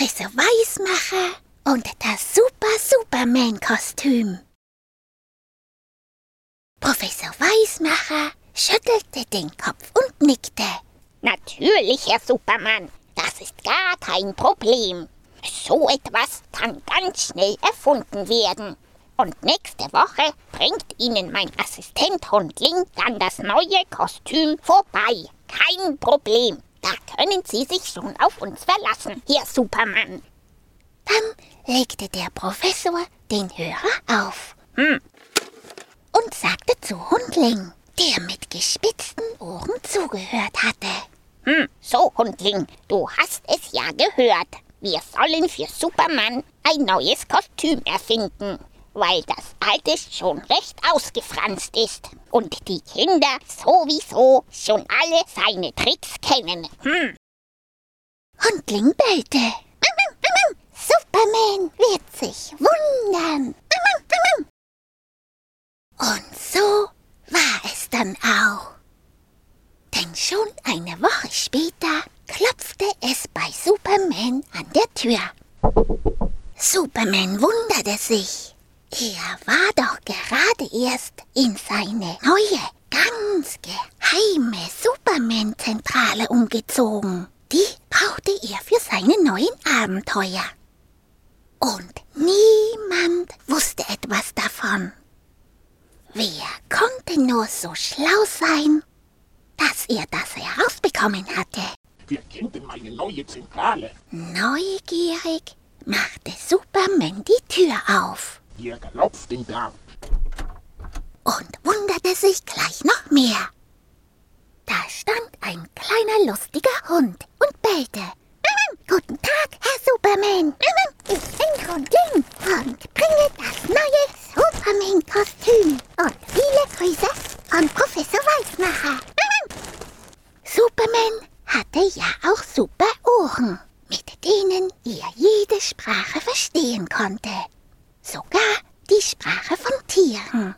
Professor Weismacher und das Super Superman-Kostüm. Professor Weismacher schüttelte den Kopf und nickte. Natürlich, Herr Superman, das ist gar kein Problem. So etwas kann ganz schnell erfunden werden. Und nächste Woche bringt Ihnen mein Assistent Hundling dann das neue Kostüm vorbei. Kein Problem. Da können Sie sich schon auf uns verlassen, Herr Superman. Dann legte der Professor den Hörer auf Hm, und sagte zu Hundling, der mit gespitzten Ohren zugehört hatte. hm, so Hundling, du hast es ja gehört. Wir sollen für Superman ein neues Kostüm erfinden, weil das alte schon recht ausgefranst ist und die Kinder sowieso schon alle seine Tricks kennen. Hm, Hundling bellte. Superman wird sich wundern. Und so war es dann auch. Denn schon eine Woche später klopfte es bei Superman an der Tür. Superman wunderte sich. Er war doch gerade erst in seine neue, ganz geheime Superman-Zentrale umgezogen. Die brauchte er für seine neuen Abenteuer. Und niemand wusste etwas davon. Wer konnte nur so schlau sein, dass er das herausbekommen hatte? Wer kennt denn meine neue Zentrale? Neugierig machte Superman die Tür auf Hier klopft ihn da. und wunderte sich gleich noch mehr. Da stand ein kleiner lustiger Hund und bellte. Guten Tag, Herr Superman. Ich bin Hundling und bringe das neue Superman-Kostüm und viele Grüße von Professor Weismacher. Superman hatte ja auch super Ohren, mit denen er jede Sprache verstehen konnte. Die Sprache von Tieren.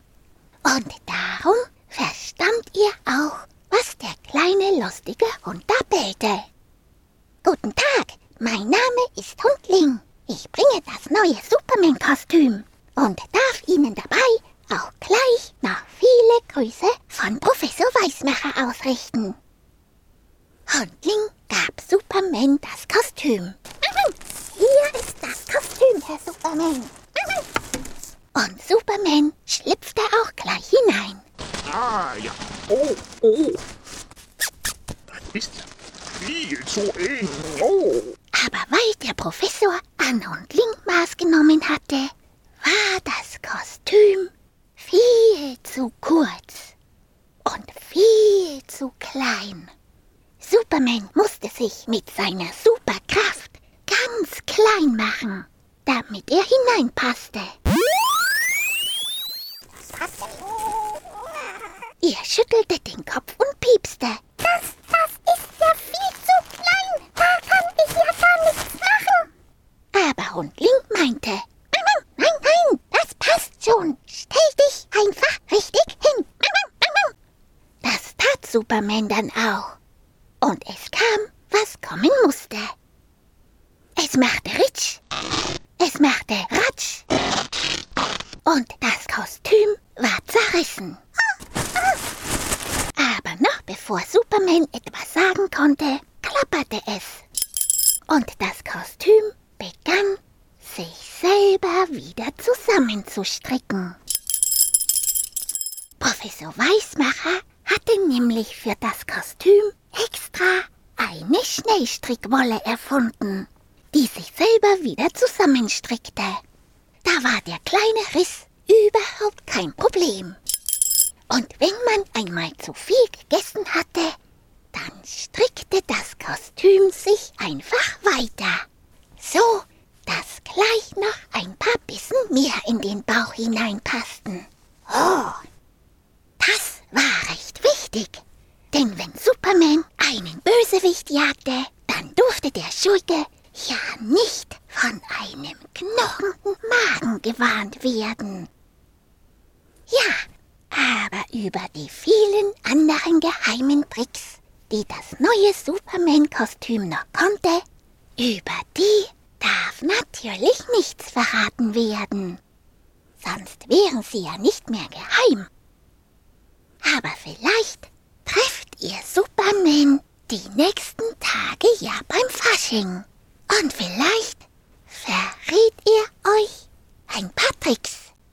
Und darum verstand er auch, was der kleine lustige Hund da bellte. Guten Tag, mein Name ist Hundling. Ich bringe das neue Superman-Kostüm und darf Ihnen dabei auch gleich noch viele Grüße von Professor Weismacher ausrichten. Hundling gab Superman das Kostüm. Hier ist das Kostüm, Herr Superman. Und Superman schlüpfte auch gleich hinein. Ah ja. Oh, oh. Das ist viel zu eng. Oh. Aber weil der Professor an Hundling Maß genommen hatte, war das Kostüm viel zu kurz und viel zu klein. Superman musste sich mit seiner Superkraft ganz klein machen, damit er hineinpasste. Er schüttelte den Kopf und piepste. Das, das ist ja viel zu klein. Da kann ich ja gar nichts machen. Aber Hundling meinte, nein, nein, das passt schon. Stell dich einfach richtig hin. Das tat Superman dann auch. Und es kam, was kommen musste. Es machte Ritsch. Es machte Ratsch. Und das Kostüm war zerrissen. Bevor Superman etwas sagen konnte, klapperte es. Und das Kostüm begann, sich selber wieder zusammenzustricken. Professor Weismacher hatte nämlich für das Kostüm extra eine Schnellstrickwolle erfunden, die sich selber wieder zusammenstrickte. Da war der kleine Riss. Und wenn man einmal zu viel gegessen hatte, dann strickte das Kostüm sich einfach weiter. So, dass gleich noch ein paar Bissen mehr in den Bauch hineinpassten. Oh, das war recht wichtig. Denn wenn Superman einen Bösewicht jagte, dann durfte der Schurke ja nicht von einem knurrenden Magen gewarnt werden. Ja, über die vielen anderen geheimen Tricks, die das neue Superman-Kostüm noch konnte, über die, natürlich nichts verraten werden. Sonst wären sie ja nicht mehr geheim. Aber vielleicht trefft ihr Superman die nächsten Tage ja beim Fasching. Und vielleicht